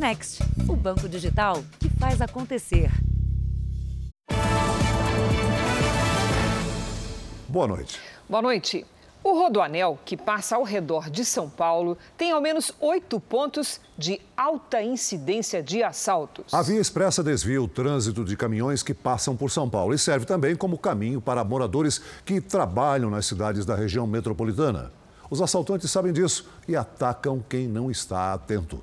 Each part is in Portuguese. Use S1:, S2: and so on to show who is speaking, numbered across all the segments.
S1: Next, o banco digital que faz acontecer.
S2: Boa noite.
S3: Boa noite. O Rodoanel, que passa ao redor de São Paulo, tem ao menos oito pontos de alta incidência de assaltos.
S2: A via expressa desvia o trânsito de caminhões que passam por São Paulo e serve também como caminho para moradores que trabalham nas cidades da região metropolitana. Os assaltantes sabem disso e atacam quem não está atento.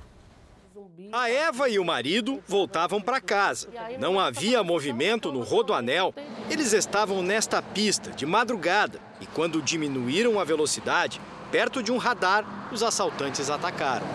S4: A Eva e o marido voltavam para casa. Não havia movimento no Rodoanel. Eles estavam nesta pista de madrugada e, quando diminuíram a velocidade, perto de um radar, os assaltantes atacaram.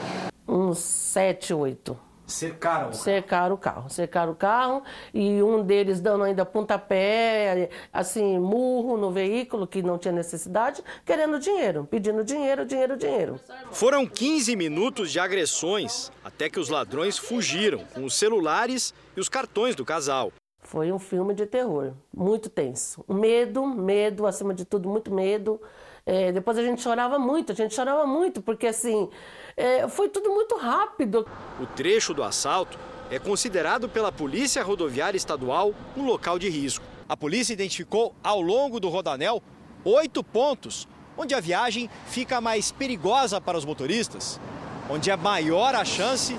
S5: Uns sete, oito.
S4: Cercaram?
S5: Cercaram o carro. Cercaram o carro e um deles dando ainda pontapé, assim, murro no veículo, que não tinha necessidade, querendo dinheiro, pedindo dinheiro, dinheiro, dinheiro.
S4: Foram 15 minutos de agressões até que os ladrões fugiram com os celulares e os cartões do casal.
S5: Foi um filme de terror, muito tenso. Medo, medo, acima de tudo, muito medo. É, depois a gente chorava muito, a gente chorava muito, porque assim, é, foi tudo muito rápido.
S4: O trecho do assalto é considerado pela Polícia Rodoviária Estadual um local de risco. A polícia identificou ao longo do Rodanel oito pontos onde a viagem fica mais perigosa para os motoristas, onde é maior a chance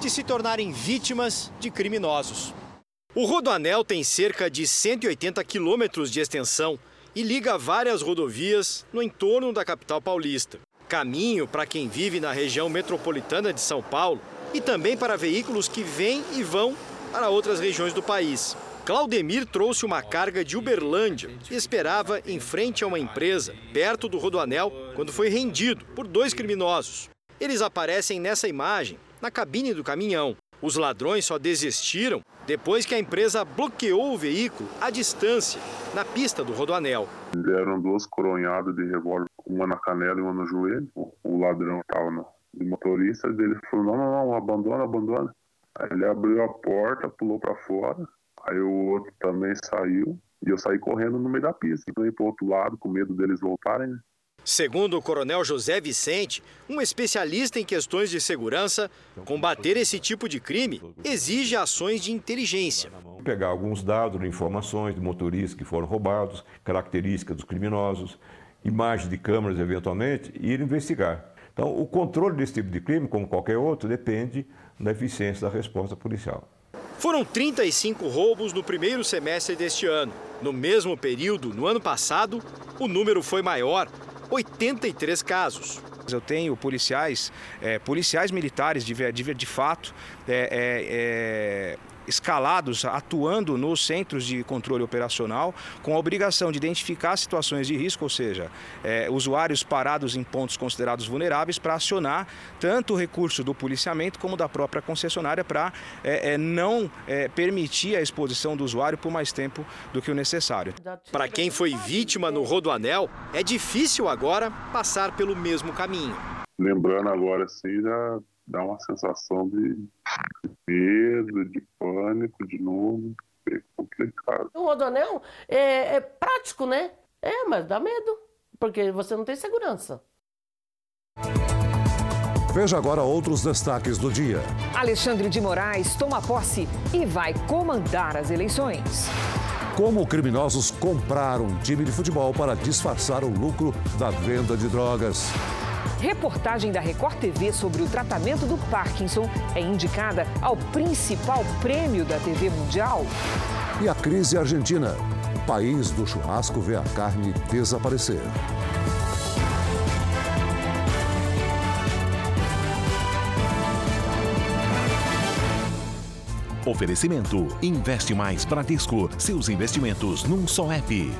S4: de se tornarem vítimas de criminosos. O Rodoanel tem cerca de 180 quilômetros de extensão e liga várias rodovias no entorno da capital paulista. Caminho para quem vive na região metropolitana de São Paulo e também para veículos que vêm e vão para outras regiões do país. Claudemir trouxe uma carga de Uberlândia e esperava em frente a uma empresa, perto do Rodoanel, quando foi rendido por dois criminosos. Eles aparecem nessa imagem, na cabine do caminhão. Os ladrões só desistiram depois que a empresa bloqueou o veículo à distância, na pista do Rodoanel.
S6: Deram duas coronhadas de revólver, uma na canela e uma no joelho. O ladrão estava no motorista, ele falou, não, não, não, abandona, abandona. Aí ele abriu a porta, pulou para fora, aí o outro também saiu, e eu saí correndo no meio da pista. Fui para o outro lado, com medo deles voltarem, né?
S4: Segundo o coronel José Vicente, um especialista em questões de segurança, combater esse tipo de crime exige ações de inteligência.
S7: Pegar alguns dados, informações de motoristas que foram roubados, características dos criminosos, imagens de câmeras eventualmente, e ir investigar. Então, o controle desse tipo de crime, como qualquer outro, depende da eficiência da resposta policial.
S4: Foram 35 roubos no primeiro semestre deste ano. No mesmo período, no ano passado, o número foi maior, 83 casos.
S8: Eu tenho policiais, é, policiais militares de, de, de fato, é, é, escalados, atuando nos centros de controle operacional, com a obrigação de identificar situações de risco, ou seja, é, usuários parados em pontos considerados vulneráveis, para acionar tanto o recurso do policiamento como da própria concessionária para é, é, não permitir a exposição do usuário por mais tempo do que o necessário.
S4: Para quem foi vítima no Rodoanel, é difícil agora passar pelo mesmo caminho.
S6: Lembrando agora assim, já dá uma sensação de medo, de pânico de novo. É complicado.
S5: O Rodonel é, é prático, né? É, mas dá medo, porque você não tem segurança.
S2: Veja agora outros destaques do dia.
S3: Alexandre de Moraes toma posse e vai comandar as eleições.
S2: Como criminosos compraram um time de futebol para disfarçar o lucro da venda de drogas.
S3: Reportagem da Record TV sobre o tratamento do Parkinson é indicada ao principal prêmio da TV Mundial.
S2: E a crise argentina. O país do churrasco vê a carne desaparecer.
S9: Oferecimento: Investe Mais Bradesco. Seus investimentos num só app.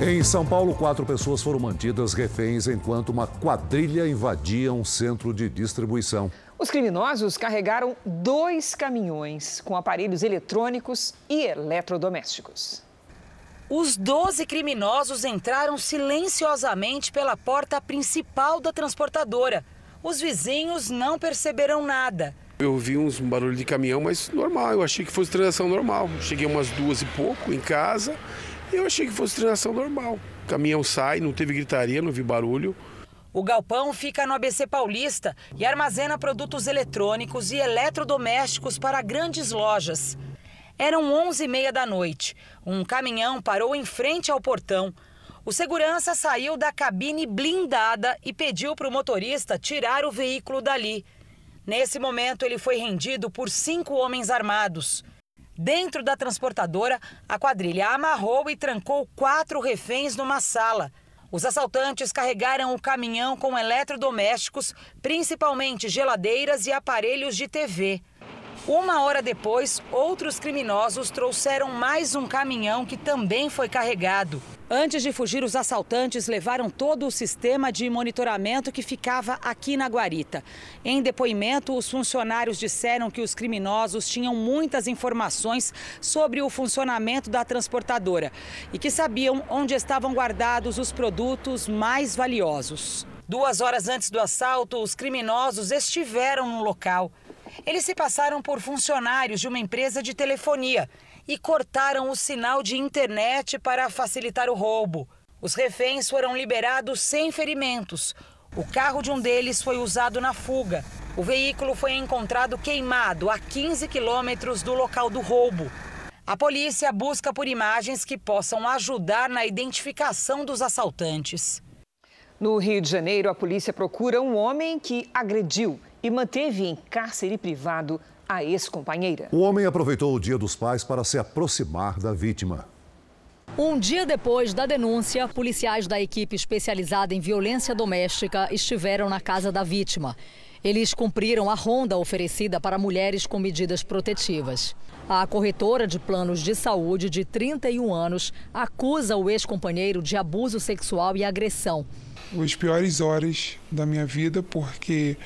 S2: Em São Paulo, quatro pessoas foram mantidas reféns enquanto uma quadrilha invadia um centro de distribuição.
S3: Os criminosos carregaram dois caminhões com aparelhos eletrônicos e eletrodomésticos.
S10: Os 12 criminosos entraram silenciosamente pela porta principal da transportadora. Os vizinhos não perceberam nada.
S11: Eu vi uns barulho de caminhão, mas normal. Eu achei que fosse transação normal. Cheguei umas duas e pouco em casa eu achei que fosse transação normal. O caminhão sai, não teve gritaria, não vi barulho.
S10: O galpão fica no ABC Paulista e armazena produtos eletrônicos e eletrodomésticos para grandes lojas. Eram 11h30 da noite. Um caminhão parou em frente ao portão. O segurança saiu da cabine blindada e pediu para o motorista tirar o veículo dali. Nesse momento, ele foi rendido por cinco homens armados. Dentro da transportadora, a quadrilha amarrou e trancou quatro reféns numa sala. Os assaltantes carregaram o caminhão com eletrodomésticos, principalmente geladeiras e aparelhos de TV. Uma hora depois, outros criminosos trouxeram mais um caminhão que também foi carregado. Antes de fugir, os assaltantes levaram todo o sistema de monitoramento que ficava aqui na guarita. Em depoimento, os funcionários disseram que os criminosos tinham muitas informações sobre o funcionamento da transportadora e que sabiam onde estavam guardados os produtos mais valiosos. Duas horas antes do assalto, os criminosos estiveram no local. Eles se passaram por funcionários de uma empresa de telefonia e cortaram o sinal de internet para facilitar o roubo. Os reféns foram liberados sem ferimentos. O carro de um deles foi usado na fuga. O veículo foi encontrado queimado a 15 quilômetros do local do roubo. A polícia busca por imagens que possam ajudar na identificação dos assaltantes.
S3: No Rio de Janeiro, a polícia procura um homem que agrediu e manteve em cárcere privado a ex-companheira.
S2: O homem aproveitou o Dia dos Pais para se aproximar da vítima.
S12: Um dia depois da denúncia, policiais da equipe especializada em violência doméstica estiveram na casa da vítima. Eles cumpriram a ronda oferecida para mulheres com medidas protetivas. A corretora de planos de saúde, de 31 anos, acusa o ex-companheiro de abuso sexual e agressão.
S13: As piores horas da minha vida, porque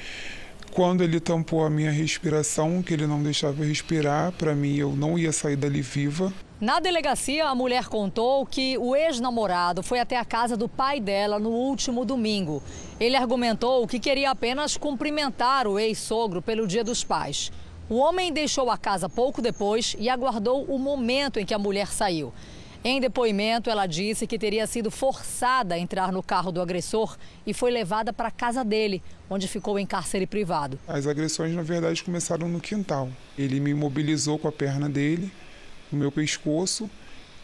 S13: quando ele tampou a minha respiração, que ele não deixava respirar, para mim eu não ia sair dali viva.
S12: Na delegacia, a mulher contou que o ex-namorado foi até a casa do pai dela no último domingo. Ele argumentou que queria apenas cumprimentar o ex-sogro pelo Dia dos Pais. O homem deixou a casa pouco depois e aguardou o momento em que a mulher saiu. Em depoimento, ela disse que teria sido forçada a entrar no carro do agressor e foi levada para a casa dele, onde ficou em cárcere privado.
S13: As agressões, na verdade, começaram no quintal. Ele me imobilizou com a perna dele, no meu pescoço,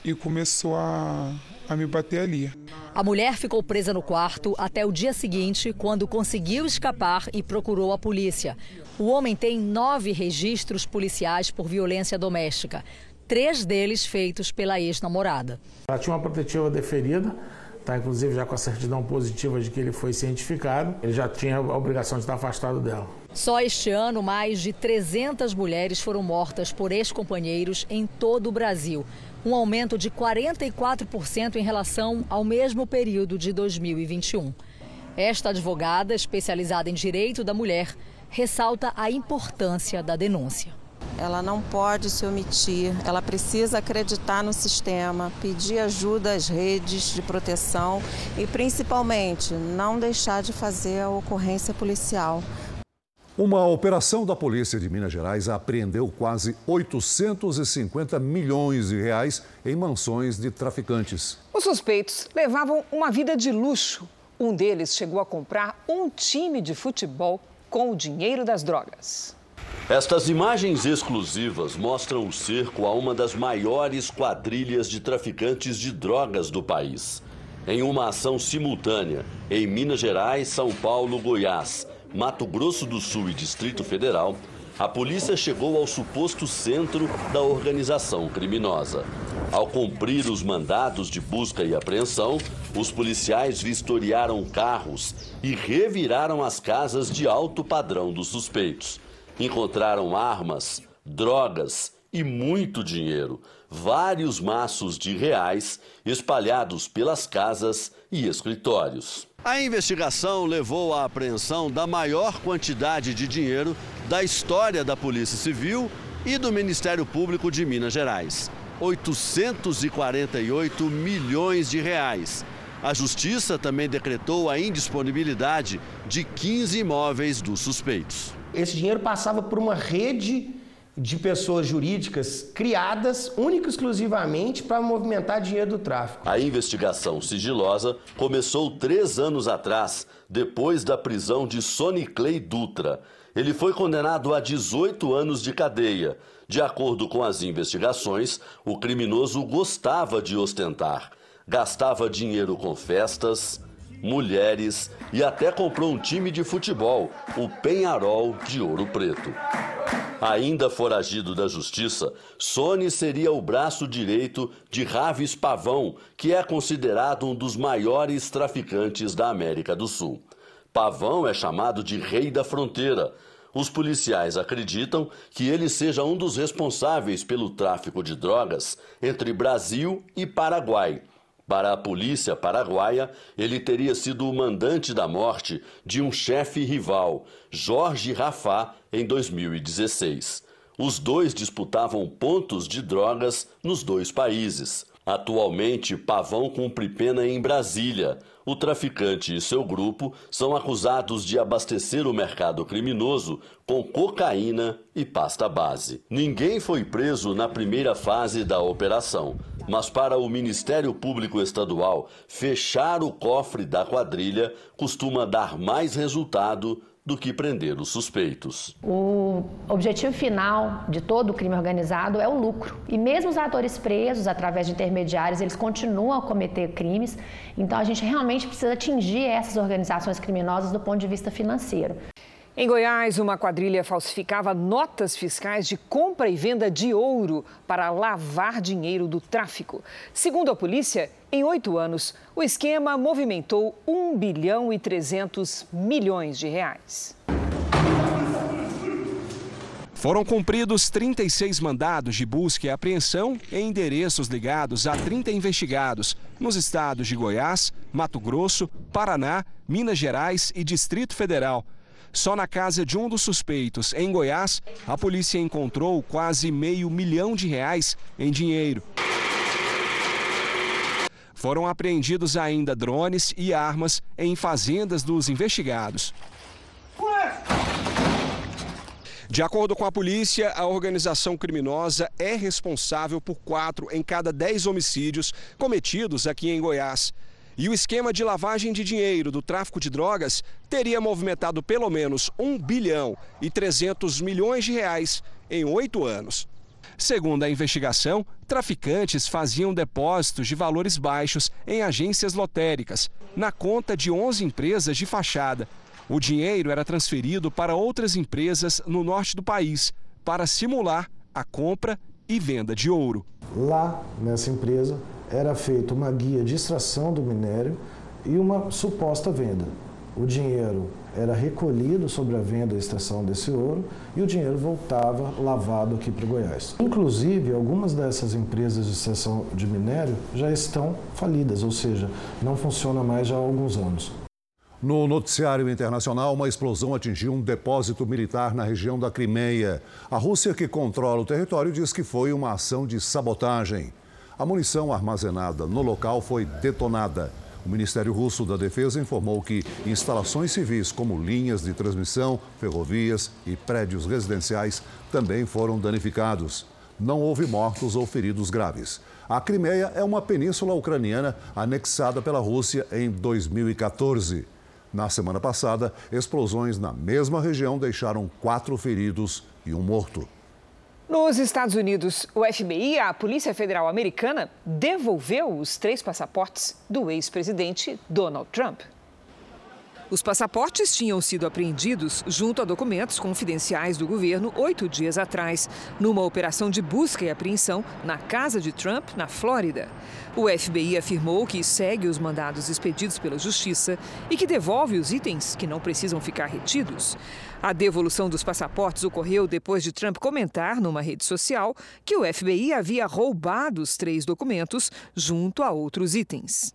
S13: e começou a, a me bater ali.
S12: A mulher ficou presa no quarto até o dia seguinte, quando conseguiu escapar e procurou a polícia. O homem tem nove registros policiais por violência doméstica três deles feitos pela ex-namorada.
S14: Ela tinha uma protetiva deferida, tá, inclusive já com a certidão positiva de que ele foi cientificado, ele já tinha a obrigação de estar afastado dela.
S12: Só este ano, mais de 300 mulheres foram mortas por ex-companheiros em todo o Brasil, um aumento de 44% em relação ao mesmo período de 2021. Esta advogada, especializada em direito da mulher, ressalta a importância da denúncia
S15: ela não pode se omitir, ela precisa acreditar no sistema, pedir ajuda às redes de proteção e, principalmente, não deixar de fazer a ocorrência policial.
S2: Uma operação da Polícia de Minas Gerais apreendeu quase 850 milhões de reais em mansões de traficantes.
S3: Os suspeitos levavam uma vida de luxo. Um deles chegou a comprar um time de futebol com o dinheiro das drogas.
S16: Estas imagens exclusivas mostram o cerco a uma das maiores quadrilhas de traficantes de drogas do país. Em uma ação simultânea em Minas Gerais, São Paulo, Goiás, Mato Grosso do Sul e Distrito Federal, a polícia chegou ao suposto centro da organização criminosa. Ao cumprir os mandados de busca e apreensão, os policiais vistoriaram carros e reviraram as casas de alto padrão dos suspeitos. Encontraram armas, drogas e muito dinheiro, vários maços de reais espalhados pelas casas e escritórios. A investigação levou à apreensão da maior quantidade de dinheiro da história da Polícia Civil e do Ministério Público de Minas Gerais. 848 milhões de reais. A Justiça também decretou a indisponibilidade de 15 imóveis dos suspeitos.
S17: Esse dinheiro passava por uma rede de pessoas jurídicas criadas única e exclusivamente para movimentar dinheiro do tráfico.
S16: A investigação sigilosa começou três anos atrás, depois da prisão de Sony Clay Dutra. Ele foi condenado a 18 anos de cadeia. De acordo com as investigações, o criminoso gostava de ostentar. Gastava dinheiro com festas, mulheres e até comprou um time de futebol, o Penharol de Ouro Preto. Ainda foragido da justiça, Sony seria o braço direito de Raves Pavão, que é considerado um dos maiores traficantes da América do Sul. Pavão é chamado de Rei da Fronteira. Os policiais acreditam que ele seja um dos responsáveis pelo tráfico de drogas entre Brasil e Paraguai. Para a polícia paraguaia, ele teria sido o mandante da morte de um chefe rival, Jorge Rafá, em 2016. Os dois disputavam pontos de drogas nos dois países. Atualmente, Pavão cumpre pena em Brasília. O traficante e seu grupo são acusados de abastecer o mercado criminoso com cocaína e pasta base. Ninguém foi preso na primeira fase da operação, mas para o Ministério Público Estadual, fechar o cofre da quadrilha costuma dar mais resultado do que prender os suspeitos.
S18: O objetivo final de todo o crime organizado é o lucro. E mesmo os atores presos, através de intermediários, eles continuam a cometer crimes. Então a gente realmente precisa atingir essas organizações criminosas do ponto de vista financeiro.
S3: Em Goiás, uma quadrilha falsificava notas fiscais de compra e venda de ouro para lavar dinheiro do tráfico. Segundo a polícia, em oito anos, o esquema movimentou 1 bilhão e 300 milhões de reais.
S19: Foram cumpridos 36 mandados de busca e apreensão em endereços ligados a 30 investigados nos estados de Goiás, Mato Grosso, Paraná, Minas Gerais e Distrito Federal. Só na casa de um dos suspeitos, em Goiás, a polícia encontrou quase meio milhão de reais em dinheiro. Foram apreendidos ainda drones e armas em fazendas dos investigados. De acordo com a polícia, a organização criminosa é responsável por quatro em cada dez homicídios cometidos aqui em Goiás. E o esquema de lavagem de dinheiro do tráfico de drogas teria movimentado pelo menos 1 bilhão e 300 milhões de reais em oito anos. Segundo a investigação, traficantes faziam depósitos de valores baixos em agências lotéricas, na conta de 11 empresas de fachada. O dinheiro era transferido para outras empresas no norte do país, para simular a compra e venda de ouro.
S20: Lá, nessa empresa, era feita uma guia de extração do minério e uma suposta venda. O dinheiro era recolhido sobre a venda e extração desse ouro e o dinheiro voltava lavado aqui para Goiás. Inclusive, algumas dessas empresas de extração de minério já estão falidas, ou seja, não funciona mais já há alguns anos.
S2: No noticiário internacional, uma explosão atingiu um depósito militar na região da Crimeia. A Rússia, que controla o território, diz que foi uma ação de sabotagem. A munição armazenada no local foi detonada. O Ministério Russo da Defesa informou que instalações civis, como linhas de transmissão, ferrovias e prédios residenciais, também foram danificados. Não houve mortos ou feridos graves. A Crimeia é uma península ucraniana anexada pela Rússia em 2014. Na semana passada, explosões na mesma região deixaram quatro feridos e um morto.
S3: Nos Estados Unidos, o FBI, a Polícia Federal Americana, devolveu os três passaportes do ex-presidente Donald Trump. Os passaportes tinham sido apreendidos junto a documentos confidenciais do governo oito dias atrás, numa operação de busca e apreensão na casa de Trump, na Flórida. O FBI afirmou que segue os mandados expedidos pela Justiça e que devolve os itens que não precisam ficar retidos. A devolução dos passaportes ocorreu depois de Trump comentar numa rede social que o FBI havia roubado os três documentos junto a outros itens.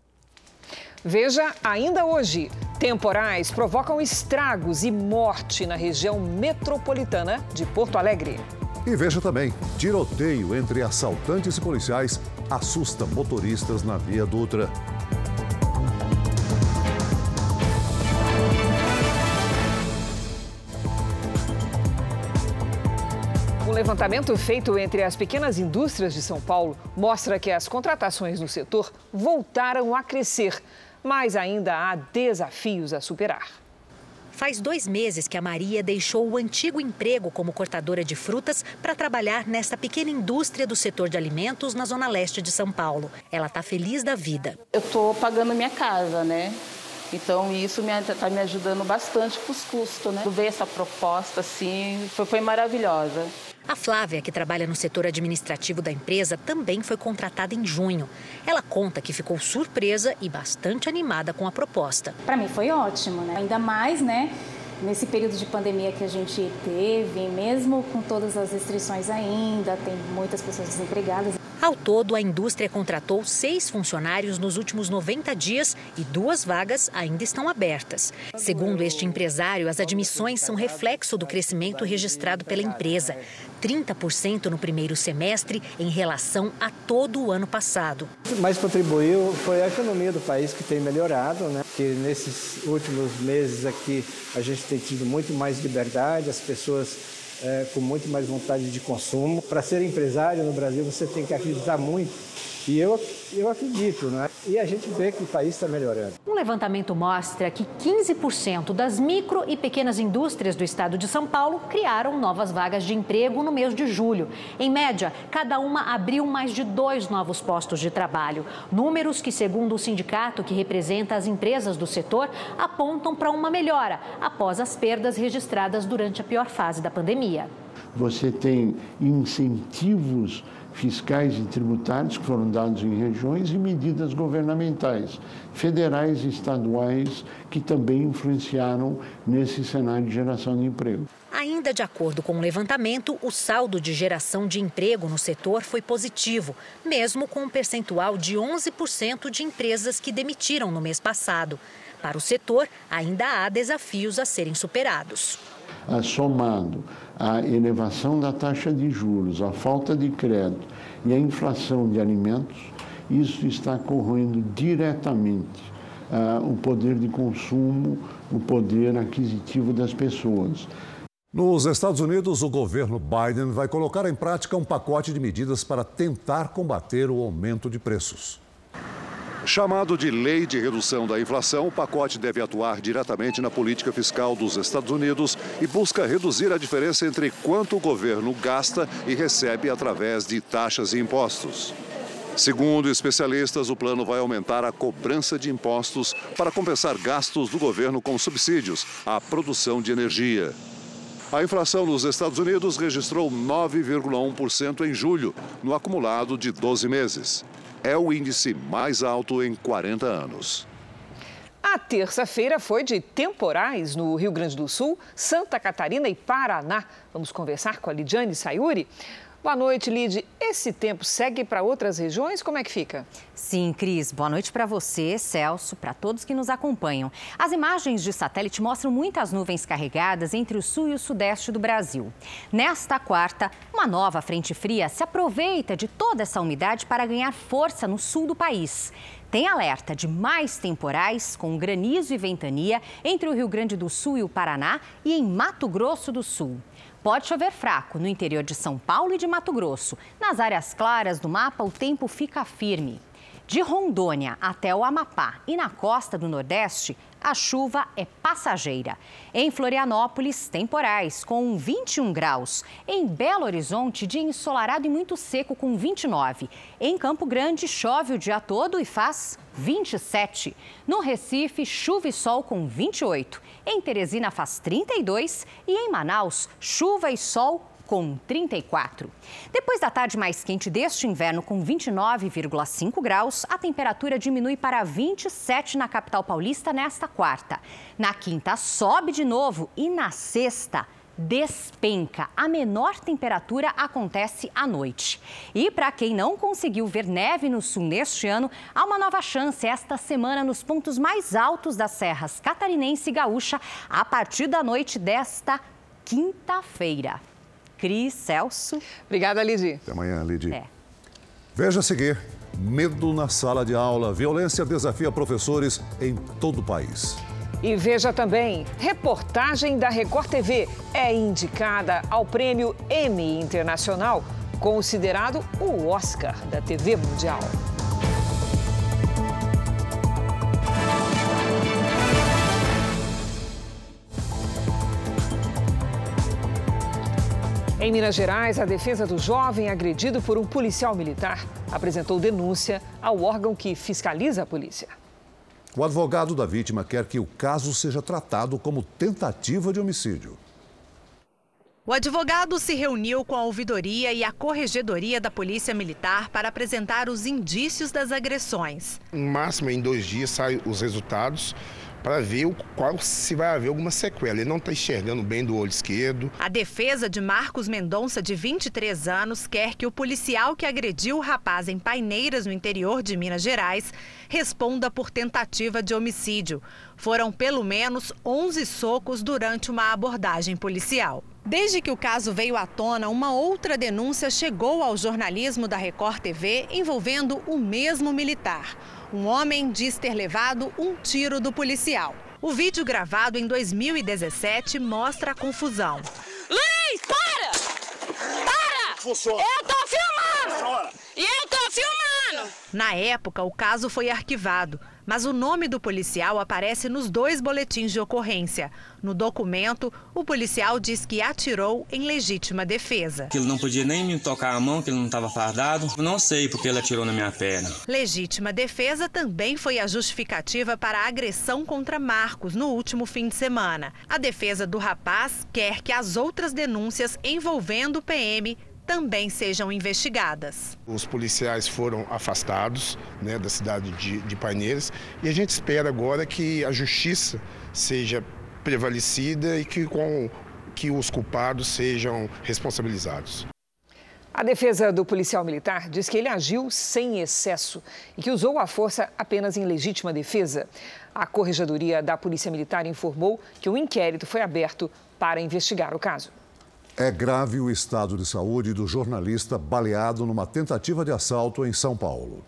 S3: Veja ainda hoje: temporais provocam estragos e morte na região metropolitana de Porto Alegre.
S2: E veja também: tiroteio entre assaltantes e policiais assusta motoristas na Via Dutra.
S3: Levantamento feito entre as pequenas indústrias de São Paulo mostra que as contratações no setor voltaram a crescer, mas ainda há desafios a superar.
S21: Faz dois meses que a Maria deixou o antigo emprego como cortadora de frutas para trabalhar nesta pequena indústria do setor de alimentos na zona leste de São Paulo. Ela está feliz da vida.
S22: Eu estou pagando minha casa, né? Então isso está me, me ajudando bastante com os custos, né? Ver essa proposta assim foi, foi maravilhosa.
S21: A Flávia, que trabalha no setor administrativo da empresa, também foi contratada em junho. Ela conta que ficou surpresa e bastante animada com a proposta.
S23: Para mim foi ótimo, né? Ainda mais, né? Nesse período de pandemia que a gente teve, mesmo com todas as restrições ainda, tem muitas pessoas desempregadas.
S21: Ao todo, a indústria contratou seis funcionários nos últimos 90 dias e duas vagas ainda estão abertas. Segundo este empresário, as admissões são reflexo do crescimento registrado pela empresa. 30% no primeiro semestre em relação a todo o ano passado.
S24: O que mais contribuiu foi a economia do país que tem melhorado, né? Que nesses últimos meses aqui a gente tem tido muito mais liberdade, as pessoas é, com muito mais vontade de consumo. Para ser empresário no Brasil, você tem que acreditar muito. E eu, eu acredito, né? E a gente vê que o país está melhorando.
S21: Um levantamento mostra que 15% das micro e pequenas indústrias do estado de São Paulo criaram novas vagas de emprego no mês de julho. Em média, cada uma abriu mais de dois novos postos de trabalho. Números que, segundo o sindicato que representa as empresas do setor, apontam para uma melhora após as perdas registradas durante a pior fase da pandemia.
S25: Você tem incentivos fiscais e tributários que foram dados em regiões e medidas governamentais, federais e estaduais, que também influenciaram nesse cenário de geração de emprego.
S21: Ainda de acordo com o levantamento, o saldo de geração de emprego no setor foi positivo, mesmo com um percentual de 11% de empresas que demitiram no mês passado. Para o setor, ainda há desafios a serem superados.
S25: Somado a elevação da taxa de juros, a falta de crédito e a inflação de alimentos, isso está corroendo diretamente uh, o poder de consumo, o poder aquisitivo das pessoas.
S2: Nos Estados Unidos, o governo Biden vai colocar em prática um pacote de medidas para tentar combater o aumento de preços. Chamado de Lei de Redução da Inflação, o pacote deve atuar diretamente na política fiscal dos Estados Unidos e busca reduzir a diferença entre quanto o governo gasta e recebe através de taxas e impostos. Segundo especialistas, o plano vai aumentar a cobrança de impostos para compensar gastos do governo com subsídios à produção de energia. A inflação nos Estados Unidos registrou 9,1% em julho, no acumulado de 12 meses é o índice mais alto em 40 anos.
S3: A terça-feira foi de temporais no Rio Grande do Sul, Santa Catarina e Paraná. Vamos conversar com a Lidiane Sayuri. Boa noite, Lid. Esse tempo segue para outras regiões? Como é que fica?
S26: Sim, Cris. Boa noite para você, Celso, para todos que nos acompanham. As imagens de satélite mostram muitas nuvens carregadas entre o sul e o sudeste do Brasil. Nesta quarta, uma nova frente fria se aproveita de toda essa umidade para ganhar força no sul do país. Tem alerta de mais temporais, com granizo e ventania, entre o Rio Grande do Sul e o Paraná e em Mato Grosso do Sul. Pode chover fraco no interior de São Paulo e de Mato Grosso. Nas áreas claras do mapa, o tempo fica firme. De Rondônia até o Amapá e na costa do Nordeste, a chuva é passageira. Em Florianópolis, temporais, com 21 graus. Em Belo Horizonte, dia ensolarado e muito seco, com 29. Em Campo Grande, chove o dia todo e faz 27. No Recife, chuva e sol com 28. Em Teresina, faz 32. E em Manaus, chuva e sol com 34. Depois da tarde mais quente deste inverno, com 29,5 graus, a temperatura diminui para 27 na capital paulista nesta quarta. Na quinta, sobe de novo e na sexta, despenca. A menor temperatura acontece à noite. E para quem não conseguiu ver neve no sul neste ano, há uma nova chance esta semana nos pontos mais altos das serras catarinense e gaúcha, a partir da noite desta quinta-feira. Cris, Celso.
S3: Obrigada, Lidy.
S2: Até amanhã, Lidy. É. Veja a seguir. Medo na sala de aula. Violência desafia professores em todo o país.
S3: E veja também, reportagem da Record TV é indicada ao prêmio Emmy Internacional, considerado o Oscar da TV Mundial. Em Minas Gerais, a defesa do jovem agredido por um policial militar apresentou denúncia ao órgão que fiscaliza a polícia.
S2: O advogado da vítima quer que o caso seja tratado como tentativa de homicídio.
S27: O advogado se reuniu com a ouvidoria e a corregedoria da Polícia Militar para apresentar os indícios das agressões.
S28: No máximo, em dois dias, saem os resultados para ver o, qual se vai haver alguma sequela. Ele não está enxergando bem do olho esquerdo.
S27: A defesa de Marcos Mendonça, de 23 anos, quer que o policial que agrediu o rapaz em Paineiras, no interior de Minas Gerais, responda por tentativa de homicídio. Foram pelo menos 11 socos durante uma abordagem policial. Desde que o caso veio à tona, uma outra denúncia chegou ao jornalismo da Record TV envolvendo o mesmo militar. Um homem diz ter levado um tiro do policial. O vídeo gravado em 2017 mostra a confusão.
S29: Luiz, para! Para!
S28: Funciona.
S29: Eu tô filmando! Funciona. E eu tô filmando!
S27: Na época, o caso foi arquivado mas o nome do policial aparece nos dois boletins de ocorrência. No documento, o policial diz que atirou em legítima defesa.
S30: Que ele não podia nem me tocar a mão, que ele não estava fardado. Não sei porque ele atirou na minha perna.
S27: Legítima defesa também foi a justificativa para a agressão contra Marcos no último fim de semana. A defesa do rapaz quer que as outras denúncias envolvendo o PM também sejam investigadas.
S28: Os policiais foram afastados né, da cidade de, de Paineiras e a gente espera agora que a justiça seja prevalecida e que, com, que os culpados sejam responsabilizados.
S3: A defesa do policial militar diz que ele agiu sem excesso e que usou a força apenas em legítima defesa. A Corregedoria da Polícia Militar informou que o um inquérito foi aberto para investigar o caso.
S2: É grave o estado de saúde do jornalista baleado numa tentativa de assalto em São Paulo.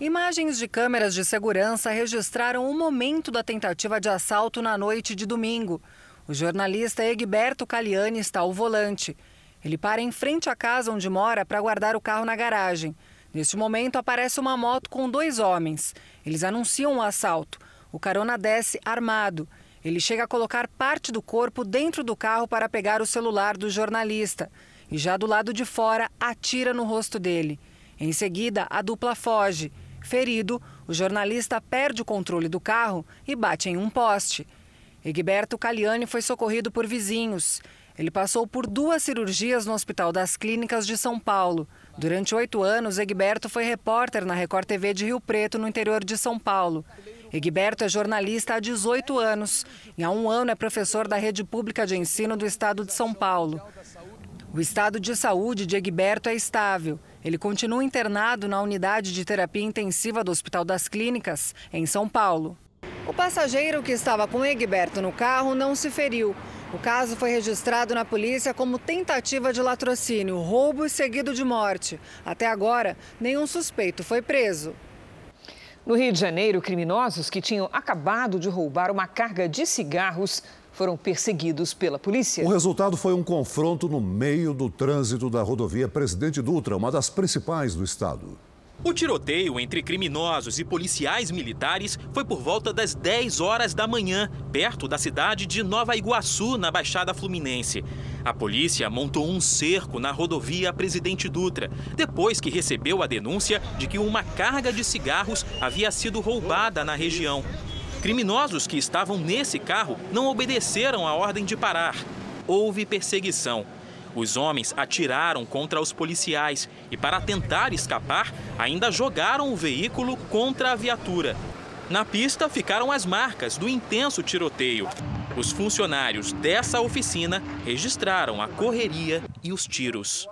S31: Imagens de câmeras de segurança registraram o momento da tentativa de assalto na noite de domingo. O jornalista Egberto Caliani está ao volante. Ele para em frente à casa onde mora para guardar o carro na garagem. Neste momento, aparece uma moto com dois homens. Eles anunciam o um assalto. O carona desce armado. Ele chega a colocar parte do corpo dentro do carro para pegar o celular do jornalista e já do lado de fora atira no rosto dele. Em seguida, a dupla foge. Ferido, o jornalista perde o controle do carro e bate em um poste. Egberto Caliani foi socorrido por vizinhos. Ele passou por duas cirurgias no Hospital das Clínicas de São Paulo. Durante oito anos, Egberto foi repórter na Record TV de Rio Preto, no interior de São Paulo. Egberto é jornalista há 18 anos e há um ano é professor da rede pública de ensino do estado de São Paulo. O estado de saúde de Egberto é estável. Ele continua internado na unidade de terapia intensiva do Hospital das Clínicas, em São Paulo. O passageiro que estava com Egberto no carro não se feriu. O caso foi registrado na polícia como tentativa de latrocínio, roubo seguido de morte. Até agora, nenhum suspeito foi preso.
S3: No Rio de Janeiro, criminosos que tinham acabado de roubar uma carga de cigarros foram perseguidos pela polícia.
S2: O resultado foi um confronto no meio do trânsito da rodovia Presidente Dutra, uma das principais do estado.
S32: O tiroteio entre criminosos e policiais militares foi por volta das 10 horas da manhã, perto da cidade de Nova Iguaçu, na Baixada Fluminense. A polícia montou um cerco na rodovia Presidente Dutra, depois que recebeu a denúncia de que uma carga de cigarros havia sido roubada na região. Criminosos que estavam nesse carro não obedeceram a ordem de parar. Houve perseguição. Os homens atiraram contra os policiais e, para tentar escapar, ainda jogaram o veículo contra a viatura. Na pista ficaram as marcas do intenso tiroteio. Os funcionários dessa oficina registraram a correria e os tiros.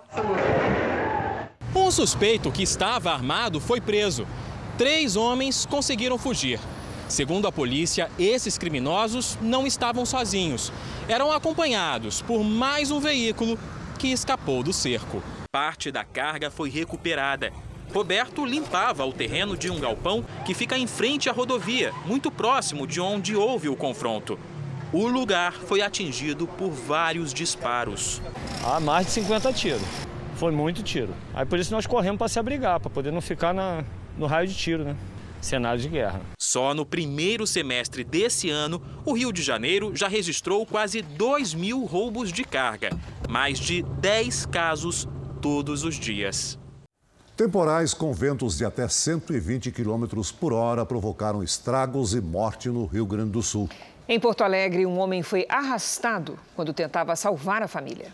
S32: Um suspeito que estava armado foi preso. Três homens conseguiram fugir. Segundo a polícia, esses criminosos não estavam sozinhos. Eram acompanhados por mais um veículo que escapou do cerco. Parte da carga foi recuperada. Roberto limpava o terreno de um galpão que fica em frente à rodovia, muito próximo de onde houve o confronto. O lugar foi atingido por vários disparos.
S33: Há mais de 50 tiros. Foi muito tiro. Aí por isso nós corremos para se abrigar, para poder não ficar na, no raio de tiro, né? Cenário de guerra.
S32: Só no primeiro semestre desse ano, o Rio de Janeiro já registrou quase 2 mil roubos de carga. Mais de 10 casos todos os dias.
S2: Temporais com ventos de até 120 km por hora provocaram estragos e morte no Rio Grande do Sul.
S3: Em Porto Alegre, um homem foi arrastado quando tentava salvar a família.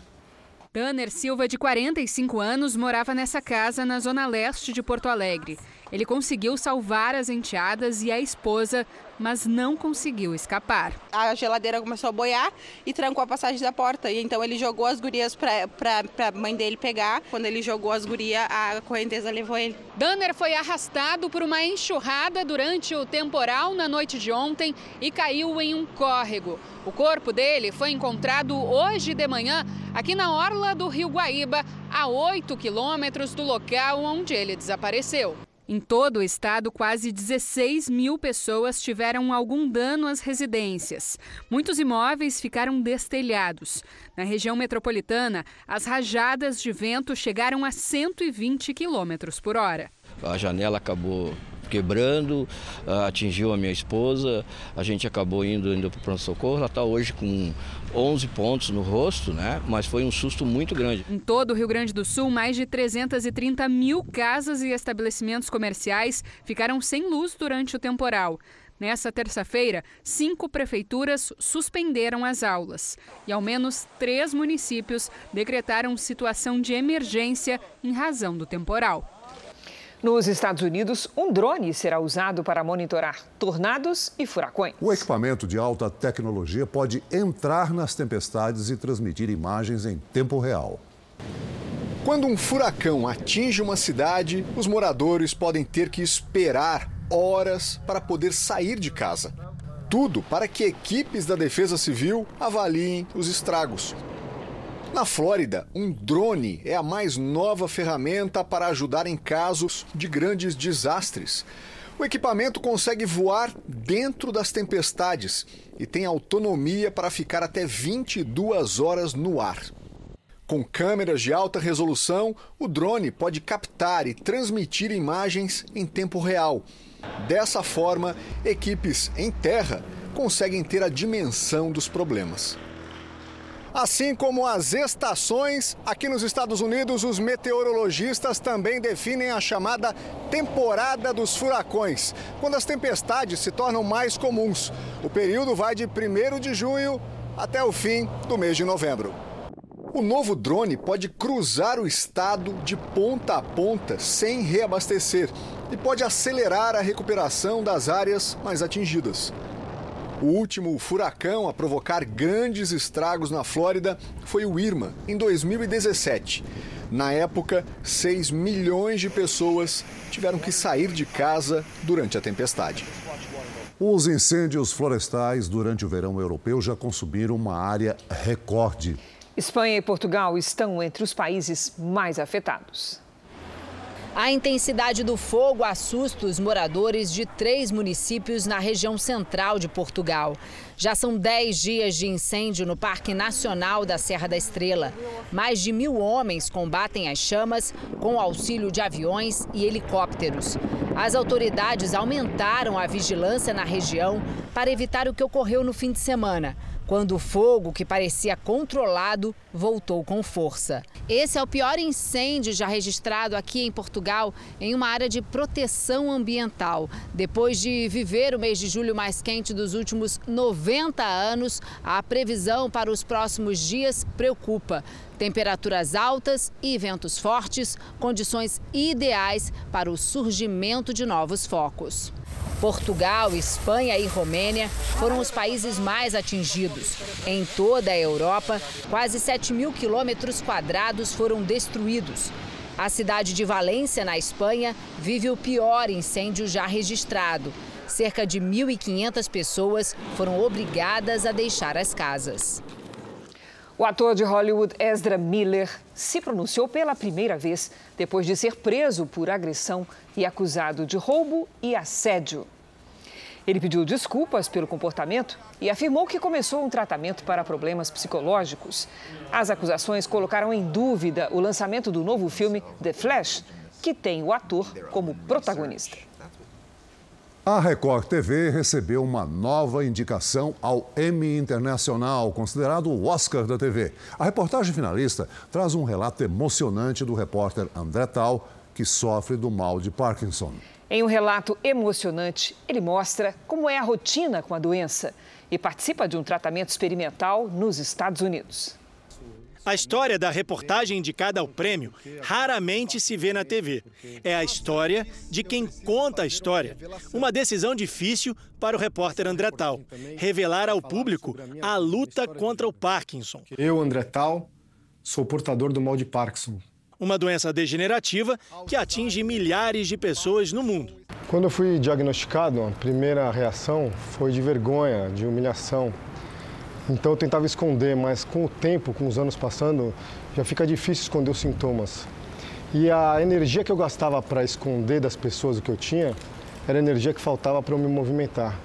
S34: Tanner Silva, de 45 anos, morava nessa casa na zona leste de Porto Alegre. Ele conseguiu salvar as enteadas e a esposa, mas não conseguiu escapar.
S35: A geladeira começou a boiar e trancou a passagem da porta. E então ele jogou as gurias para a mãe dele pegar. Quando ele jogou as gurias, a correnteza levou ele.
S34: Danner foi arrastado por uma enxurrada durante o temporal na noite de ontem e caiu em um córrego. O corpo dele foi encontrado hoje de manhã aqui na orla do Rio Guaíba, a 8 quilômetros do local onde ele desapareceu. Em todo o estado, quase 16 mil pessoas tiveram algum dano às residências. Muitos imóveis ficaram destelhados. Na região metropolitana, as rajadas de vento chegaram a 120 quilômetros por hora.
S36: A janela acabou quebrando, atingiu a minha esposa, a gente acabou indo, indo para o pronto-socorro, ela está hoje com 11 pontos no rosto, né? mas foi um susto muito grande.
S34: Em todo o Rio Grande do Sul, mais de 330 mil casas e estabelecimentos comerciais ficaram sem luz durante o temporal. Nessa terça-feira, cinco prefeituras suspenderam as aulas e ao menos três municípios decretaram situação de emergência em razão do temporal.
S3: Nos Estados Unidos, um drone será usado para monitorar tornados e furacões.
S2: O equipamento de alta tecnologia pode entrar nas tempestades e transmitir imagens em tempo real.
S37: Quando um furacão atinge uma cidade, os moradores podem ter que esperar horas para poder sair de casa. Tudo para que equipes da Defesa Civil avaliem os estragos. Na Flórida, um drone é a mais nova ferramenta para ajudar em casos de grandes desastres. O equipamento consegue voar dentro das tempestades e tem autonomia para ficar até 22 horas no ar. Com câmeras de alta resolução, o drone pode captar e transmitir imagens em tempo real. Dessa forma, equipes em terra conseguem ter a dimensão dos problemas. Assim como as estações, aqui nos Estados Unidos, os meteorologistas também definem a chamada temporada dos furacões, quando as tempestades se tornam mais comuns. O período vai de 1 de junho até o fim do mês de novembro. O novo drone pode cruzar o estado de ponta a ponta sem reabastecer e pode acelerar a recuperação das áreas mais atingidas. O último furacão a provocar grandes estragos na Flórida foi o Irma, em 2017. Na época, 6 milhões de pessoas tiveram que sair de casa durante a tempestade.
S2: Os incêndios florestais durante o verão europeu já consumiram uma área recorde.
S3: Espanha e Portugal estão entre os países mais afetados.
S38: A intensidade do fogo assusta os moradores de três municípios na região central de Portugal. Já são dez dias de incêndio no Parque Nacional da Serra da Estrela. Mais de mil homens combatem as chamas com auxílio de aviões e helicópteros. As autoridades aumentaram a vigilância na região para evitar o que ocorreu no fim de semana quando o fogo, que parecia controlado, voltou com força. Esse é o pior incêndio já registrado aqui em Portugal, em uma área de proteção ambiental. Depois de viver o mês de julho mais quente dos últimos 90 anos, a previsão para os próximos dias preocupa. Temperaturas altas e ventos fortes, condições ideais para o surgimento de novos focos. Portugal, Espanha e Romênia foram os países mais atingidos. Em toda a Europa, quase 7 mil quilômetros quadrados foram destruídos. A cidade de Valência, na Espanha, vive o pior incêndio já registrado. Cerca de 1.500 pessoas foram obrigadas a deixar as casas.
S3: O ator de Hollywood Ezra Miller se pronunciou pela primeira vez depois de ser preso por agressão e acusado de roubo e assédio. Ele pediu desculpas pelo comportamento e afirmou que começou um tratamento para problemas psicológicos. As acusações colocaram em dúvida o lançamento do novo filme The Flash, que tem o ator como protagonista.
S2: A Record TV recebeu uma nova indicação ao Emmy Internacional, considerado o Oscar da TV. A reportagem finalista traz um relato emocionante do repórter André Tal, que sofre do mal de Parkinson.
S3: Em um relato emocionante, ele mostra como é a rotina com a doença e participa de um tratamento experimental nos Estados Unidos.
S39: A história da reportagem indicada ao prêmio raramente se vê na TV. É a história de quem conta a história. Uma decisão difícil para o repórter André Tal, revelar ao público a luta contra o Parkinson.
S40: Eu, André Tal, sou portador do mal de Parkinson.
S39: Uma doença degenerativa que atinge milhares de pessoas no mundo.
S40: Quando eu fui diagnosticado, a primeira reação foi de vergonha, de humilhação. Então eu tentava esconder, mas com o tempo, com os anos passando, já fica difícil esconder os sintomas. E a energia que eu gastava para esconder das pessoas o que eu tinha, era a energia que faltava para eu me movimentar.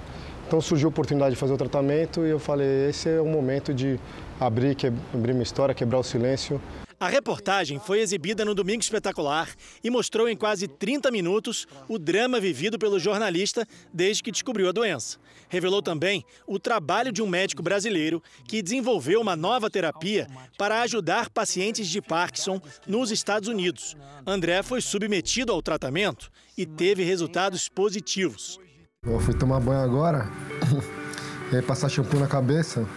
S40: Então surgiu a oportunidade de fazer o tratamento e eu falei, esse é o momento de abrir, que, abrir minha história, quebrar o silêncio
S39: a reportagem foi exibida no Domingo Espetacular e mostrou em quase 30 minutos o drama vivido pelo jornalista desde que descobriu a doença. Revelou também o trabalho de um médico brasileiro que desenvolveu uma nova terapia para ajudar pacientes de Parkinson nos Estados Unidos. André foi submetido ao tratamento e teve resultados positivos.
S40: Eu fui tomar banho agora e aí passar shampoo na cabeça.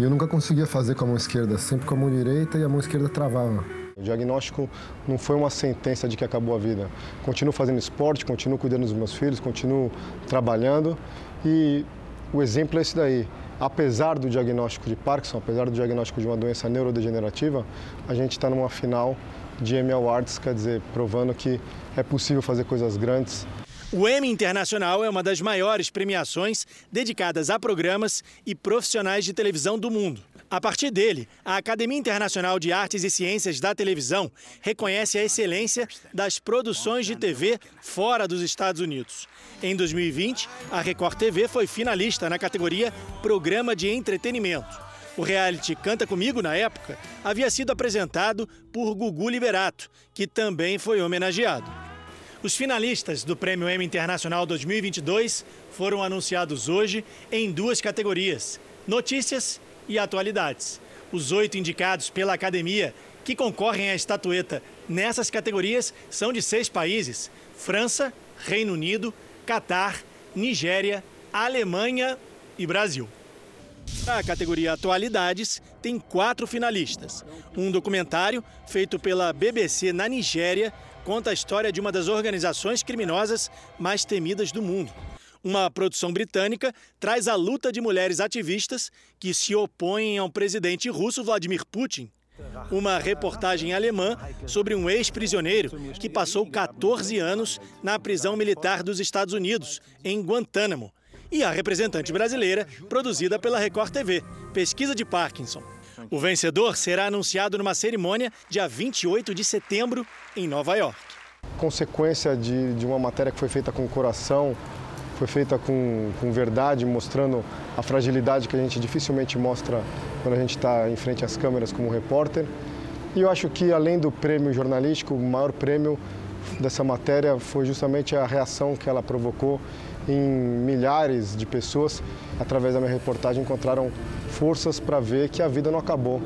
S40: E eu nunca conseguia fazer com a mão esquerda, sempre com a mão direita e a mão esquerda travava. O diagnóstico não foi uma sentença de que acabou a vida. Continuo fazendo esporte, continuo cuidando dos meus filhos, continuo trabalhando e o exemplo é esse daí. Apesar do diagnóstico de Parkinson, apesar do diagnóstico de uma doença neurodegenerativa, a gente está numa final de Emmy Awards, quer dizer, provando que é possível fazer coisas grandes
S39: o Emmy Internacional é uma das maiores premiações dedicadas a programas e profissionais de televisão do mundo. A partir dele, a Academia Internacional de Artes e Ciências da Televisão reconhece a excelência das produções de TV fora dos Estados Unidos. Em 2020, a Record TV foi finalista na categoria Programa de Entretenimento. O reality Canta Comigo, na época, havia sido apresentado por Gugu Liberato, que também foi homenageado. Os finalistas do Prêmio Emmy Internacional 2022 foram anunciados hoje em duas categorias: notícias e atualidades. Os oito indicados pela academia que concorrem à estatueta nessas categorias são de seis países: França, Reino Unido, Catar, Nigéria, Alemanha e Brasil. A categoria Atualidades tem quatro finalistas. Um documentário feito pela BBC na Nigéria conta a história de uma das organizações criminosas mais temidas do mundo. Uma produção britânica traz a luta de mulheres ativistas que se opõem ao presidente russo Vladimir Putin. Uma reportagem alemã sobre um ex-prisioneiro que passou 14 anos na prisão militar dos Estados Unidos, em Guantánamo. E a representante brasileira, produzida pela Record TV, Pesquisa de Parkinson. O vencedor será anunciado numa cerimônia dia 28 de setembro em Nova York.
S40: Consequência de, de uma matéria que foi feita com coração, foi feita com, com verdade, mostrando a fragilidade que a gente dificilmente mostra quando a gente está em frente às câmeras como repórter. E eu acho que, além do prêmio jornalístico, o maior prêmio dessa matéria foi justamente a reação que ela provocou em milhares de pessoas, através da minha reportagem, encontraram forças para ver que a vida não acabou.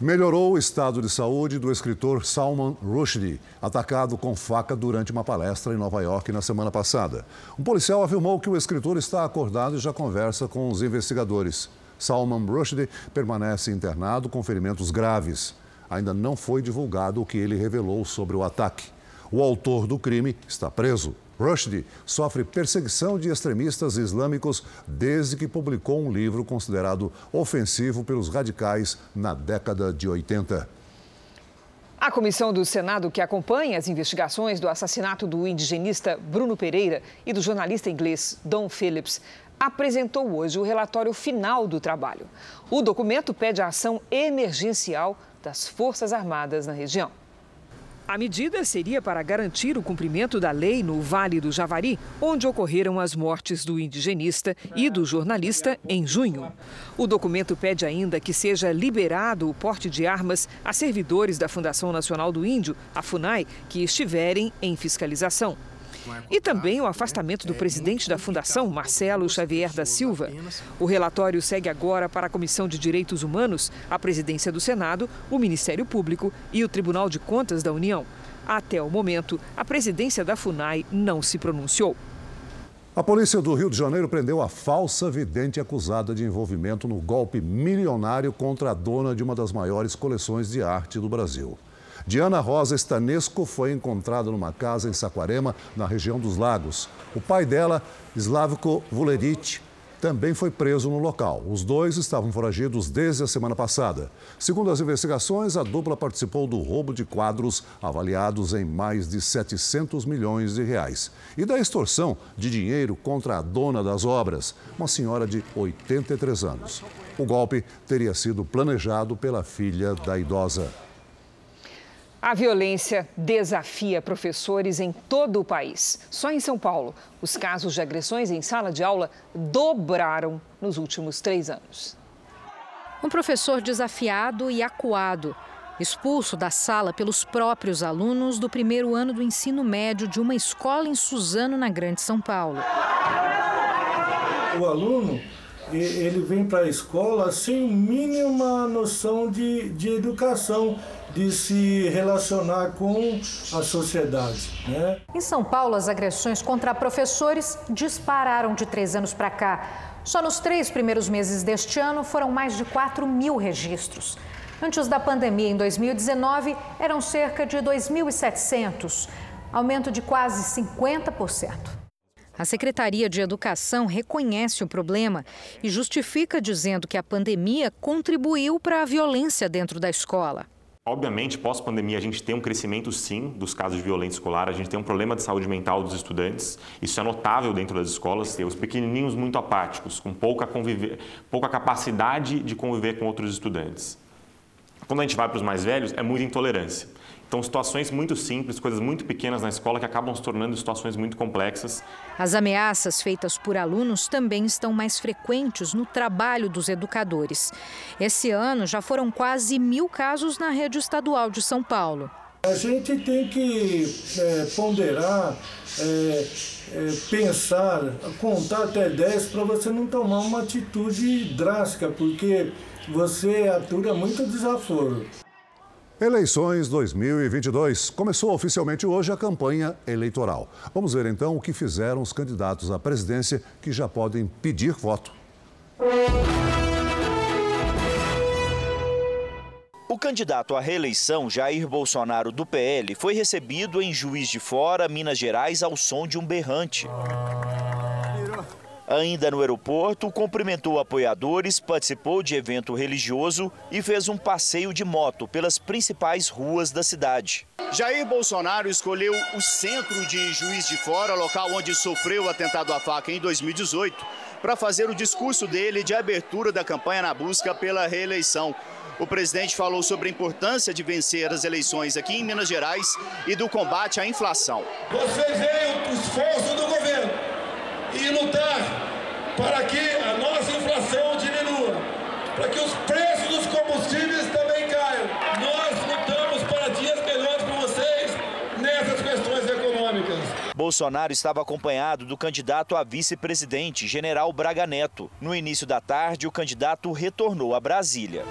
S2: Melhorou o estado de saúde do escritor Salman Rushdie, atacado com faca durante uma palestra em Nova York na semana passada. Um policial afirmou que o escritor está acordado e já conversa com os investigadores. Salman Rushdie permanece internado com ferimentos graves. Ainda não foi divulgado o que ele revelou sobre o ataque. O autor do crime está preso. Rushdie sofre perseguição de extremistas islâmicos desde que publicou um livro considerado ofensivo pelos radicais na década de 80.
S3: A comissão do Senado que acompanha as investigações do assassinato do indigenista Bruno Pereira e do jornalista inglês Don Phillips apresentou hoje o relatório final do trabalho. O documento pede ação emergencial das Forças Armadas na região. A medida seria para garantir o cumprimento da lei no Vale do Javari, onde ocorreram as mortes do indigenista e do jornalista em junho. O documento pede ainda que seja liberado o porte de armas a servidores da Fundação Nacional do Índio, a FUNAI, que estiverem em fiscalização. E também o afastamento do presidente da Fundação, Marcelo Xavier da Silva. O relatório segue agora para a Comissão de Direitos Humanos, a Presidência do Senado, o Ministério Público e o Tribunal de Contas da União. Até o momento, a presidência da FUNAI não se pronunciou.
S2: A polícia do Rio de Janeiro prendeu a falsa vidente acusada de envolvimento no golpe milionário contra a dona de uma das maiores coleções de arte do Brasil. Diana Rosa Stanesco foi encontrada numa casa em Saquarema, na região dos Lagos. O pai dela, Slavko Vulerich, também foi preso no local. Os dois estavam foragidos desde a semana passada. Segundo as investigações, a dupla participou do roubo de quadros avaliados em mais de 700 milhões de reais e da extorsão de dinheiro contra a dona das obras, uma senhora de 83 anos. O golpe teria sido planejado pela filha da idosa.
S3: A violência desafia professores em todo o país. Só em São Paulo, os casos de agressões em sala de aula dobraram nos últimos três anos.
S41: Um professor desafiado e acuado, expulso da sala pelos próprios alunos do primeiro ano do ensino médio de uma escola em Suzano, na Grande São Paulo.
S42: O aluno ele vem para a escola sem mínima noção de, de educação de se relacionar com a sociedade. Né?
S41: Em São Paulo, as agressões contra professores dispararam de três anos para cá. Só nos três primeiros meses deste ano foram mais de 4 mil registros. Antes da pandemia, em 2019, eram cerca de 2.700, aumento de quase 50%. A Secretaria de Educação reconhece o problema e justifica dizendo que a pandemia contribuiu para a violência dentro da escola.
S43: Obviamente, pós-pandemia, a gente tem um crescimento, sim, dos casos de violência escolar, a gente tem um problema de saúde mental dos estudantes, isso é notável dentro das escolas, os pequenininhos muito apáticos, com pouca, conviver, pouca capacidade de conviver com outros estudantes. Quando a gente vai para os mais velhos, é muita intolerância. Então, situações muito simples, coisas muito pequenas na escola que acabam se tornando situações muito complexas.
S41: As ameaças feitas por alunos também estão mais frequentes no trabalho dos educadores. Esse ano já foram quase mil casos na rede estadual de São Paulo.
S42: A gente tem que é, ponderar, é, é, pensar, contar até 10 para você não tomar uma atitude drástica, porque você atura muito desaforo.
S2: Eleições 2022. Começou oficialmente hoje a campanha eleitoral. Vamos ver então o que fizeram os candidatos à presidência que já podem pedir voto.
S44: O candidato à reeleição, Jair Bolsonaro, do PL, foi recebido em Juiz de Fora, Minas Gerais, ao som de um berrante. Ainda no aeroporto, cumprimentou apoiadores, participou de evento religioso e fez um passeio de moto pelas principais ruas da cidade. Jair Bolsonaro escolheu o centro de Juiz de Fora, local onde sofreu o atentado à faca em 2018, para fazer o discurso dele de abertura da campanha na busca pela reeleição. O presidente falou sobre a importância de vencer as eleições aqui em Minas Gerais e do combate à inflação.
S45: Você veio o esforço do governo e lutar para que a nossa inflação diminua, para que os preços dos combustíveis também caiam. Nós lutamos para dias melhores para vocês nessas questões econômicas.
S44: Bolsonaro estava acompanhado do candidato a vice-presidente, general Braga Neto. No início da tarde, o candidato retornou a Brasília.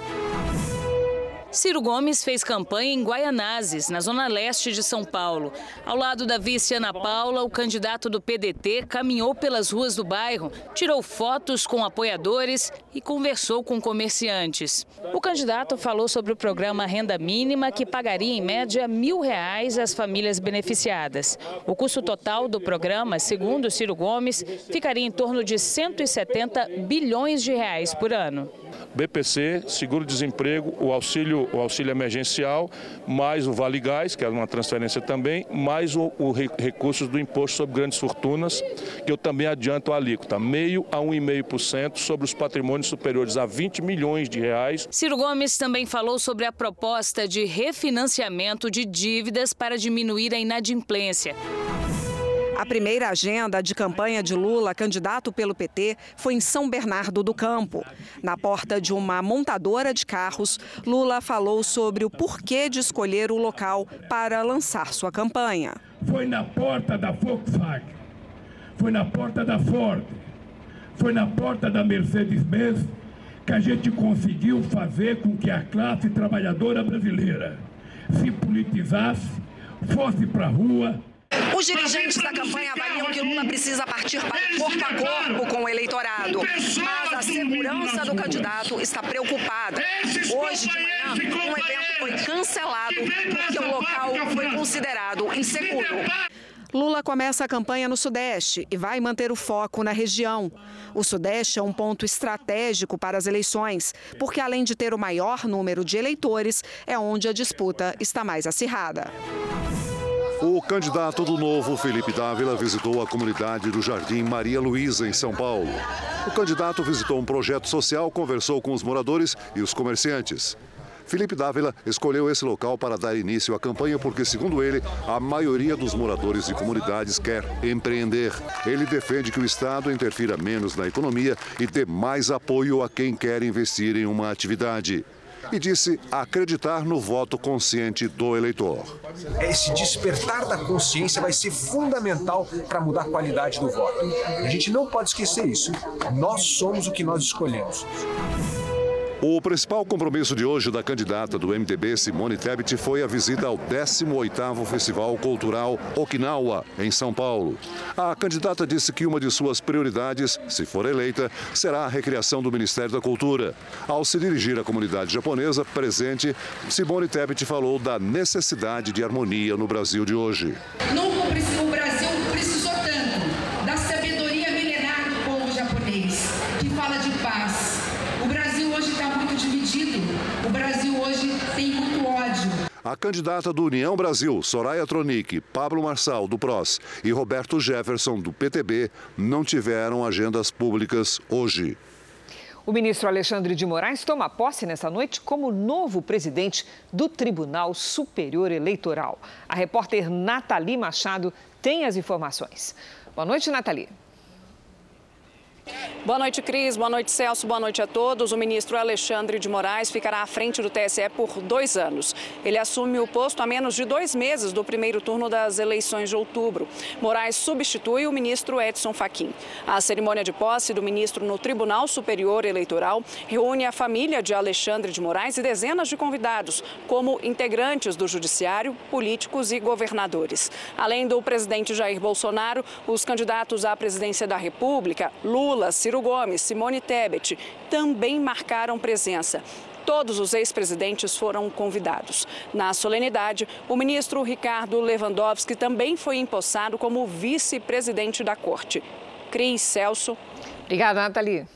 S46: Ciro Gomes fez campanha em Guaianazes, na zona leste de São Paulo. Ao lado da vice Ana Paula, o candidato do PDT caminhou pelas ruas do bairro, tirou fotos com apoiadores e conversou com comerciantes. O candidato falou sobre o programa Renda Mínima, que pagaria em média mil reais às famílias beneficiadas. O custo total do programa, segundo Ciro Gomes, ficaria em torno de 170 bilhões de reais por ano.
S47: BPC, seguro-desemprego, o
S48: auxílio o auxílio emergencial, mais o Vale Gás, que é uma transferência também, mais o, o recursos do imposto sobre grandes fortunas, que eu também adianto a alíquota, meio a 1,5% sobre os patrimônios superiores a 20 milhões de reais.
S46: Ciro Gomes também falou sobre a proposta de refinanciamento de dívidas para diminuir a inadimplência.
S49: A primeira agenda de campanha de Lula, candidato pelo PT, foi em São Bernardo do Campo. Na porta de uma montadora de carros, Lula falou sobre o porquê de escolher o local para lançar sua campanha.
S45: Foi na porta da Volkswagen, foi na porta da Ford, foi na porta da Mercedes-Benz que a gente conseguiu fazer com que a classe trabalhadora brasileira se politizasse, fosse para a rua
S49: os dirigentes da campanha avaliam que Lula precisa partir para corpo a corpo com o eleitorado, mas a segurança do candidato está preocupada. Hoje de manhã, um evento foi cancelado porque o local foi considerado inseguro. Lula começa a campanha no Sudeste e vai manter o foco na região. O Sudeste é um ponto estratégico para as eleições, porque além de ter o maior número de eleitores, é onde a disputa está mais acirrada.
S2: O candidato do Novo, Felipe Dávila, visitou a comunidade do Jardim Maria Luísa, em São Paulo. O candidato visitou um projeto social, conversou com os moradores e os comerciantes. Felipe Dávila escolheu esse local para dar início à campanha porque, segundo ele, a maioria dos moradores de comunidades quer empreender. Ele defende que o Estado interfira menos na economia e dê mais apoio a quem quer investir em uma atividade e disse acreditar no voto consciente do eleitor.
S50: Esse despertar da consciência vai ser fundamental para mudar a qualidade do voto. A gente não pode esquecer isso. Nós somos o que nós escolhemos.
S2: O principal compromisso de hoje da candidata do MDB, Simone Tebet, foi a visita ao 18º Festival Cultural Okinawa, em São Paulo. A candidata disse que uma de suas prioridades, se for eleita, será a recriação do Ministério da Cultura. Ao se dirigir à comunidade japonesa presente, Simone Tebet falou da necessidade de harmonia no Brasil de hoje.
S51: o Brasil precisou tanto da sabedoria milenar do povo japonês, que fala de paz, o Brasil hoje tem muito ódio.
S2: A candidata do União Brasil, Soraya Tronic, Pablo Marçal, do PROS, e Roberto Jefferson, do PTB, não tiveram agendas públicas hoje.
S3: O ministro Alexandre de Moraes toma posse nessa noite como novo presidente do Tribunal Superior Eleitoral. A repórter Nathalie Machado tem as informações. Boa noite, Nathalie.
S52: Boa noite, Cris. Boa noite, Celso. Boa noite a todos. O ministro Alexandre de Moraes ficará à frente do TSE por dois anos. Ele assume o posto a menos de dois meses do primeiro turno das eleições de outubro. Moraes substitui o ministro Edson Fachin. A cerimônia de posse do ministro no Tribunal Superior Eleitoral reúne a família de Alexandre de Moraes e dezenas de convidados, como integrantes do Judiciário, políticos e governadores. Além do presidente Jair Bolsonaro, os candidatos à presidência da República, Lula, Lula, Ciro Gomes, Simone Tebet também marcaram presença. Todos os ex-presidentes foram convidados. Na solenidade, o ministro Ricardo Lewandowski também foi empossado como vice-presidente da corte. Cris Celso.
S3: Obrigada, Nathalie.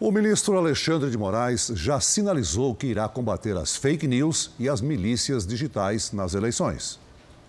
S2: O ministro Alexandre de Moraes já sinalizou que irá combater as fake news e as milícias digitais nas eleições.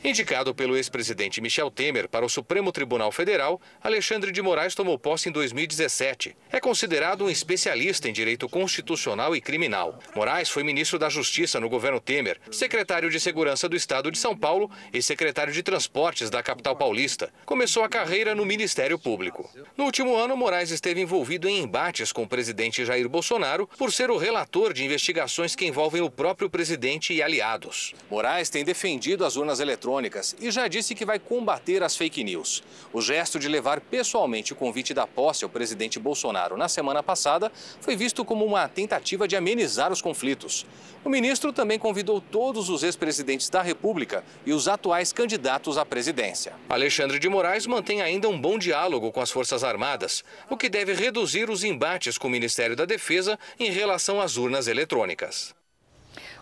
S53: Indicado pelo ex-presidente Michel Temer para o Supremo Tribunal Federal, Alexandre de Moraes tomou posse em 2017. É considerado um especialista em direito constitucional e criminal. Moraes foi ministro da Justiça no governo Temer, secretário de Segurança do Estado de São Paulo e secretário de Transportes da capital paulista. Começou a carreira no Ministério Público. No último ano, Moraes esteve envolvido em embates com o presidente Jair Bolsonaro por ser o relator de investigações que envolvem o próprio presidente e aliados. Moraes tem defendido as urnas eletrônicas eletrônicas e já disse que vai combater as fake news. O gesto de levar pessoalmente o convite da posse ao presidente Bolsonaro na semana passada foi visto como uma tentativa de amenizar os conflitos. O ministro também convidou todos os ex-presidentes da República e os atuais candidatos à presidência. Alexandre de Moraes mantém ainda um bom diálogo com as Forças Armadas, o que deve reduzir os embates com o Ministério da Defesa em relação às urnas eletrônicas.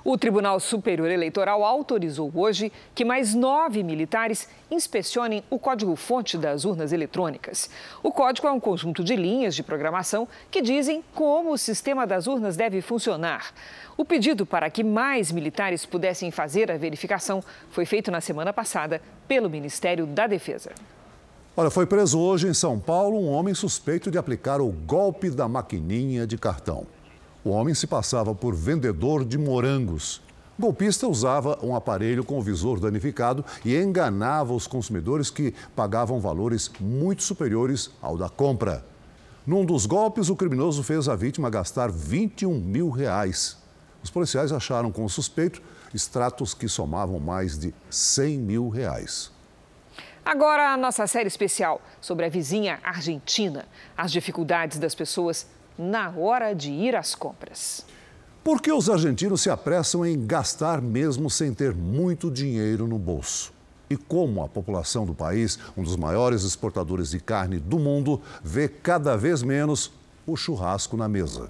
S3: O Tribunal Superior Eleitoral autorizou hoje que mais nove militares inspecionem o código-fonte das urnas eletrônicas. O código é um conjunto de linhas de programação que dizem como o sistema das urnas deve funcionar. O pedido para que mais militares pudessem fazer a verificação foi feito na semana passada pelo Ministério da Defesa.
S2: Olha, foi preso hoje em São Paulo um homem suspeito de aplicar o golpe da maquininha de cartão. O homem se passava por vendedor de morangos. O golpista usava um aparelho com o visor danificado e enganava os consumidores que pagavam valores muito superiores ao da compra. Num dos golpes, o criminoso fez a vítima gastar 21 mil reais. Os policiais acharam com o suspeito extratos que somavam mais de 100 mil reais.
S3: Agora, a nossa série especial sobre a vizinha Argentina. As dificuldades das pessoas na hora de ir às compras.
S2: Por que os argentinos se apressam em gastar mesmo sem ter muito dinheiro no bolso? E como a população do país, um dos maiores exportadores de carne do mundo, vê cada vez menos o churrasco na mesa.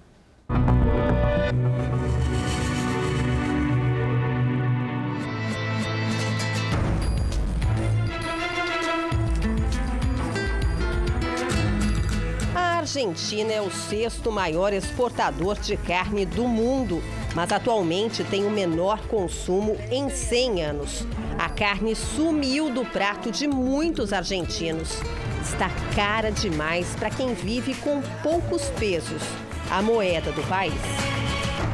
S54: Argentina é o sexto maior exportador de carne do mundo, mas atualmente tem o menor consumo em 100 anos. A carne sumiu do prato de muitos argentinos. Está cara demais para quem vive com poucos pesos a moeda do país.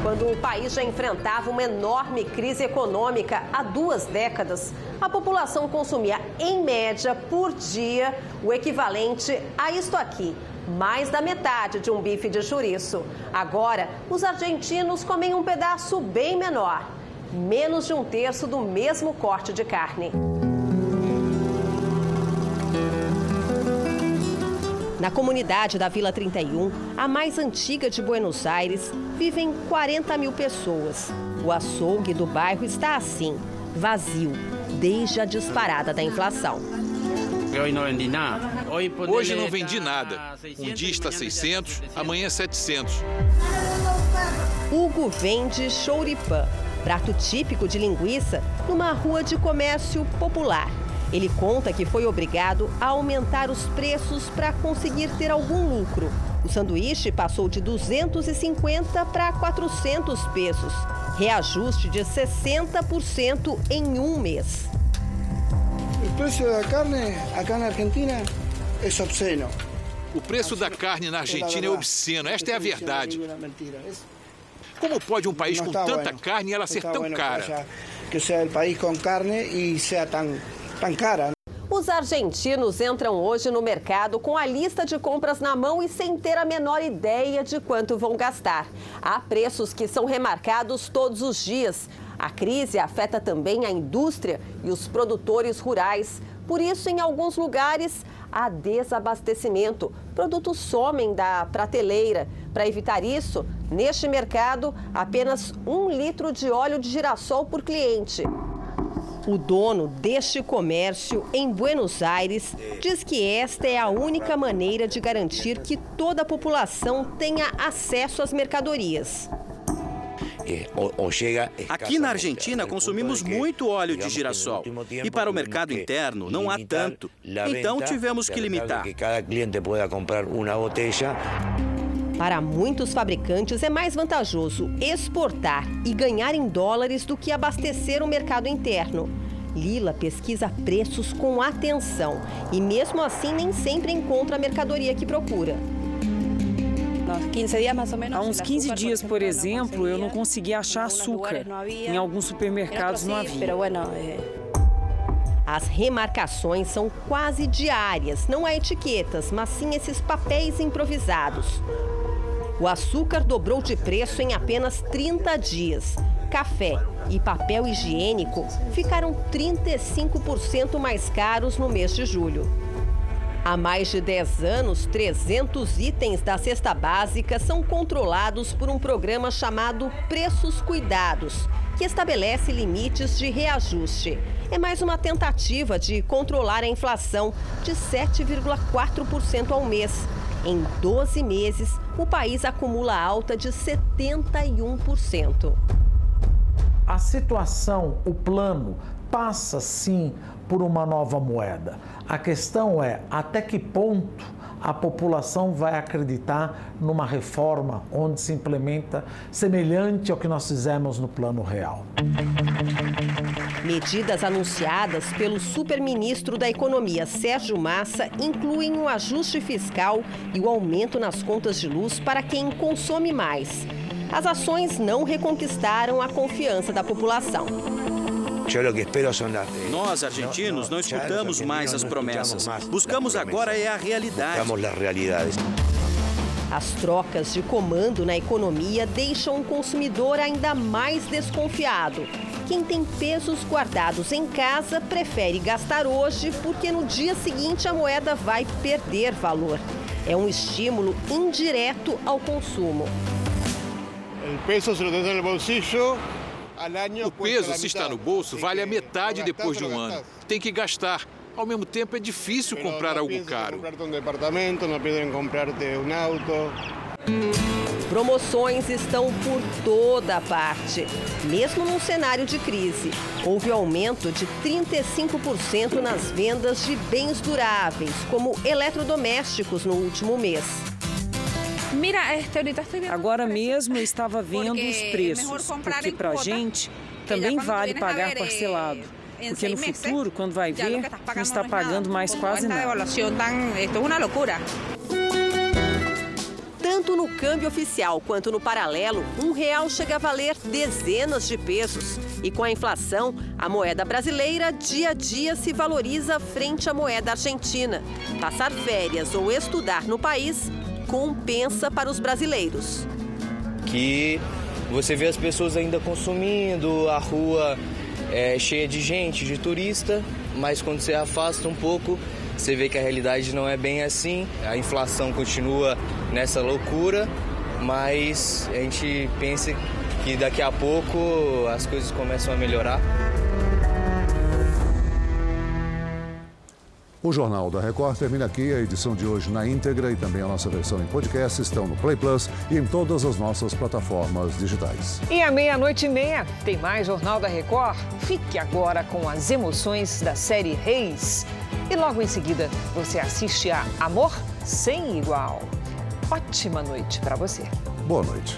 S54: Quando o país já enfrentava uma enorme crise econômica há duas décadas, a população consumia, em média, por dia, o equivalente a isto aqui: mais da metade de um bife de chouriço. Agora, os argentinos comem um pedaço bem menor, menos de um terço do mesmo corte de carne. Na comunidade da Vila 31, a mais antiga de Buenos Aires, vivem 40 mil pessoas. O açougue do bairro está assim, vazio, desde a disparada da inflação.
S55: Hoje não vendi nada. Um dia está 600, amanhã 700.
S54: Hugo vende chouripã, prato típico de linguiça, numa rua de comércio popular. Ele conta que foi obrigado a aumentar os preços para conseguir ter algum lucro. O sanduíche passou de 250 para 400 pesos, reajuste de 60% em um mês.
S56: O preço da carne aqui na Argentina é obsceno.
S55: O preço da carne na Argentina é obsceno, esta é a verdade. Como pode um país com tanta carne ela ser tão cara?
S56: Que seja o país com carne e seja tão tão cara.
S54: Os argentinos entram hoje no mercado com a lista de compras na mão e sem ter a menor ideia de quanto vão gastar. Há preços que são remarcados todos os dias. A crise afeta também a indústria e os produtores rurais. Por isso, em alguns lugares, há desabastecimento. Produtos somem da prateleira. Para evitar isso, neste mercado, apenas um litro de óleo de girassol por cliente. O dono deste comércio em Buenos Aires diz que esta é a única maneira de garantir que toda a população tenha acesso às mercadorias.
S57: Aqui na Argentina consumimos muito óleo de girassol e para o mercado interno não há tanto. Então tivemos que limitar.
S54: Para muitos fabricantes é mais vantajoso exportar e ganhar em dólares do que abastecer o mercado interno. Lila pesquisa preços com atenção e, mesmo assim, nem sempre encontra a mercadoria que procura.
S38: Há uns 15 dias, por exemplo, eu não consegui achar açúcar. Em alguns supermercados não havia.
S54: Eh, As remarcações são quase diárias. Não há etiquetas, mas sim esses papéis improvisados. O açúcar dobrou de preço em apenas 30 dias. Café e papel higiênico ficaram 35% mais caros no mês de julho. Há mais de 10 anos, 300 itens da cesta básica são controlados por um programa chamado Preços Cuidados, que estabelece limites de reajuste. É mais uma tentativa de controlar a inflação de 7,4% ao mês. Em 12 meses, o país acumula alta de 71%.
S58: a situação, o plano, passa sim por uma nova moeda. A questão é até que ponto a população vai acreditar numa reforma onde se implementa semelhante ao que nós fizemos no plano real.
S54: Medidas anunciadas pelo superministro da Economia, Sérgio Massa, incluem o ajuste fiscal e o aumento nas contas de luz para quem consome mais. As ações não reconquistaram a confiança da população.
S57: Nós, argentinos, não escutamos mais as promessas. Buscamos agora é a realidade.
S54: As trocas de comando na economia deixam o consumidor ainda mais desconfiado. Quem tem pesos guardados em casa prefere gastar hoje porque no dia seguinte a moeda vai perder valor. É um estímulo indireto ao consumo.
S59: O peso se lo tens no bolsillo
S55: o peso, se está no bolso, vale a metade depois de um ano. Tem que gastar. Ao mesmo tempo, é difícil comprar algo caro.
S54: Promoções estão por toda parte, mesmo num cenário de crise. Houve aumento de 35% nas vendas de bens duráveis, como eletrodomésticos, no último mês.
S38: Agora mesmo eu estava vendo os preços, porque para a gente também vale pagar parcelado. Porque no futuro, quando vai ver, não está pagando mais quase nada.
S54: Tanto no câmbio oficial quanto no paralelo, um real chega a valer dezenas de pesos. E com a inflação, a moeda brasileira dia a dia se valoriza frente à moeda argentina. Passar férias ou estudar no país compensa para os brasileiros.
S60: Que você vê as pessoas ainda consumindo, a rua é cheia de gente, de turista, mas quando você afasta um pouco, você vê que a realidade não é bem assim. A inflação continua nessa loucura, mas a gente pensa que daqui a pouco as coisas começam a melhorar.
S2: O Jornal da Record termina aqui. A edição de hoje na íntegra e também a nossa versão em podcast estão no Play Plus e em todas as nossas plataformas digitais.
S3: E à meia-noite e meia tem mais Jornal da Record. Fique agora com as emoções da série Reis. E logo em seguida você assiste a Amor Sem Igual. Ótima noite para você.
S2: Boa noite.